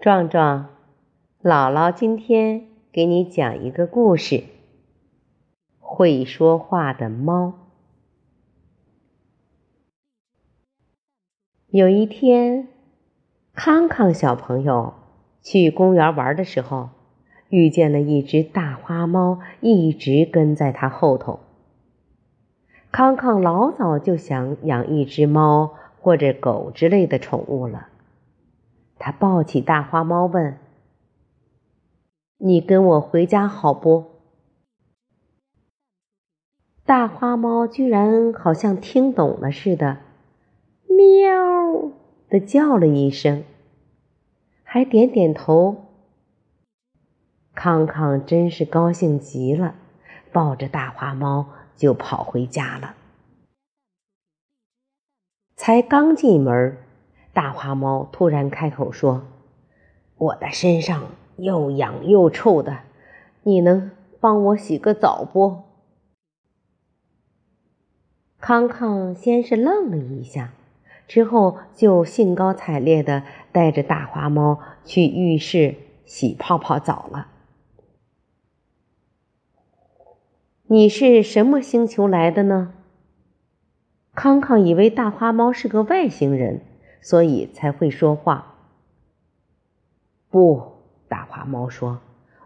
壮壮，姥姥今天给你讲一个故事：会说话的猫。有一天，康康小朋友去公园玩的时候，遇见了一只大花猫，一直跟在他后头。康康老早就想养一只猫或者狗之类的宠物了。他抱起大花猫问：“你跟我回家好不？”大花猫居然好像听懂了似的，喵的叫了一声，还点点头。康康真是高兴极了，抱着大花猫就跑回家了。才刚进门。大花猫突然开口说：“我的身上又痒又臭的，你能帮我洗个澡不？”康康先是愣了一下，之后就兴高采烈的带着大花猫去浴室洗泡泡澡了。你是什么星球来的呢？康康以为大花猫是个外星人。所以才会说话。不，大花猫说：“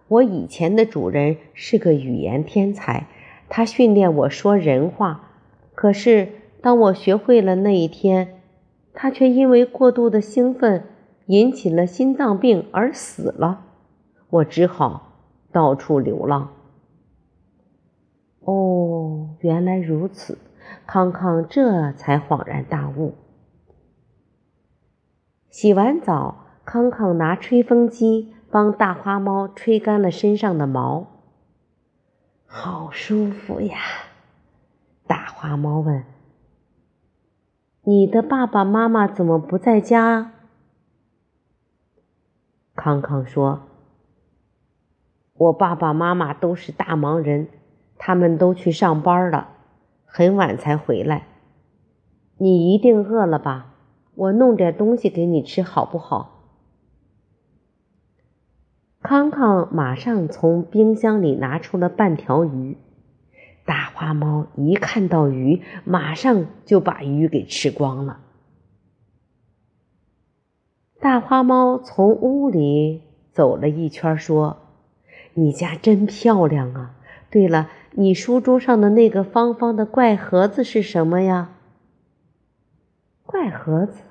我以前的主人是个语言天才，他训练我说人话。可是当我学会了那一天，他却因为过度的兴奋引起了心脏病而死了。我只好到处流浪。”哦，原来如此，康康这才恍然大悟。洗完澡，康康拿吹风机帮大花猫吹干了身上的毛。好舒服呀！大花猫问：“你的爸爸妈妈怎么不在家？”康康说：“我爸爸妈妈都是大忙人，他们都去上班了，很晚才回来。你一定饿了吧？”我弄点东西给你吃，好不好？康康马上从冰箱里拿出了半条鱼。大花猫一看到鱼，马上就把鱼给吃光了。大花猫从屋里走了一圈，说：“你家真漂亮啊！对了，你书桌上的那个方方的怪盒子是什么呀？”怪盒子，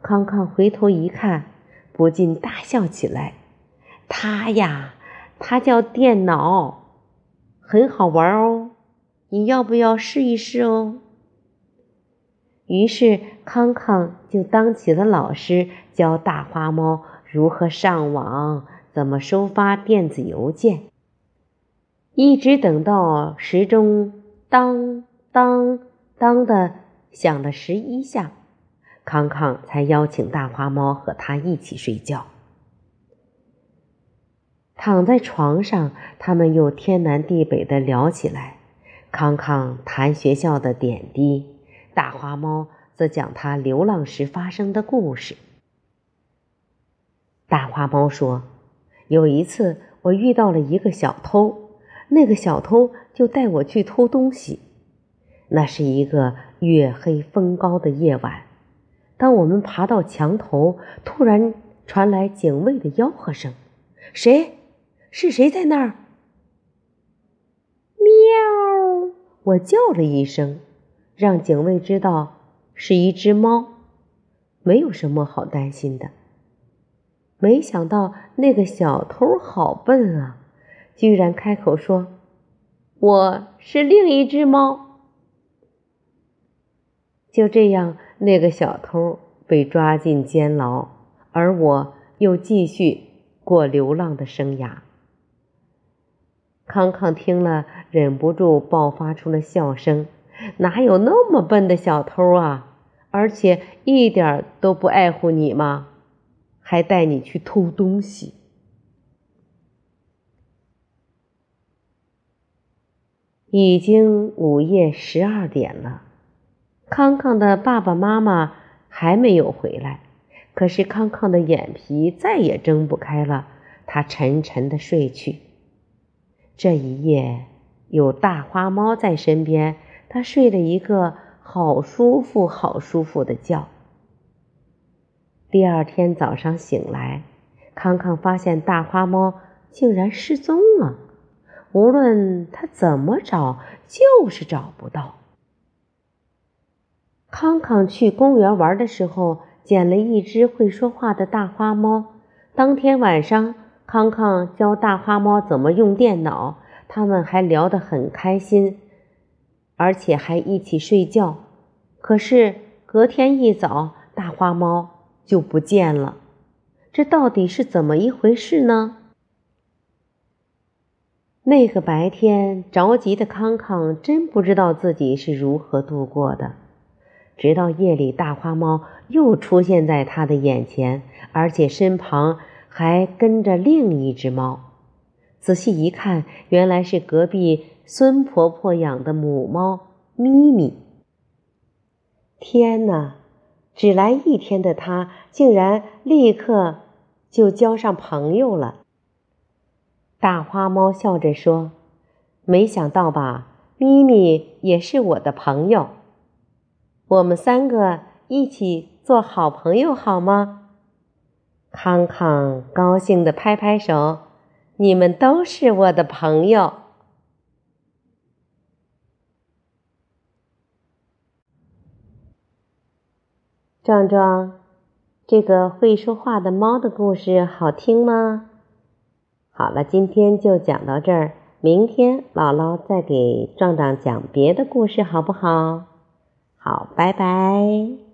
康康回头一看，不禁大笑起来。他呀，他叫电脑，很好玩哦。你要不要试一试哦？于是康康就当起了老师，教大花猫如何上网，怎么收发电子邮件。一直等到时钟当当当的。响了十一下，康康才邀请大花猫和他一起睡觉。躺在床上，他们又天南地北的聊起来。康康谈学校的点滴，大花猫则讲他流浪时发生的故事。大花猫说：“有一次，我遇到了一个小偷，那个小偷就带我去偷东西。”那是一个月黑风高的夜晚，当我们爬到墙头，突然传来警卫的吆喝声：“谁？是谁在那儿？”喵！我叫了一声，让警卫知道是一只猫，没有什么好担心的。没想到那个小偷好笨啊，居然开口说：“我是另一只猫。”就这样，那个小偷被抓进监牢，而我又继续过流浪的生涯。康康听了，忍不住爆发出了笑声：“哪有那么笨的小偷啊？而且一点都不爱护你吗？还带你去偷东西。”已经午夜十二点了。康康的爸爸妈妈还没有回来，可是康康的眼皮再也睁不开了，他沉沉的睡去。这一夜有大花猫在身边，他睡了一个好舒服、好舒服的觉。第二天早上醒来，康康发现大花猫竟然失踪了，无论他怎么找，就是找不到。康康去公园玩的时候。捡了一只会说话的大花猫。当天晚上，康康教大花猫怎么用电脑，他们还聊得很开心，而且还一起睡觉。可是隔天一早，大花猫就不见了，这到底是怎么一回事呢？那个白天，着急的康康真不知道自己是如何度过的。直到夜里，大花猫又出现在他的眼前，而且身旁还跟着另一只猫。仔细一看，原来是隔壁孙婆婆养的母猫咪咪。天哪，只来一天的他，竟然立刻就交上朋友了。大花猫笑着说：“没想到吧，咪咪也是我的朋友。”我们三个一起做好朋友好吗？康康高兴的拍拍手，你们都是我的朋友。壮壮，这个会说话的猫的故事好听吗？好了，今天就讲到这儿，明天姥姥再给壮壮讲别的故事，好不好？好，拜拜。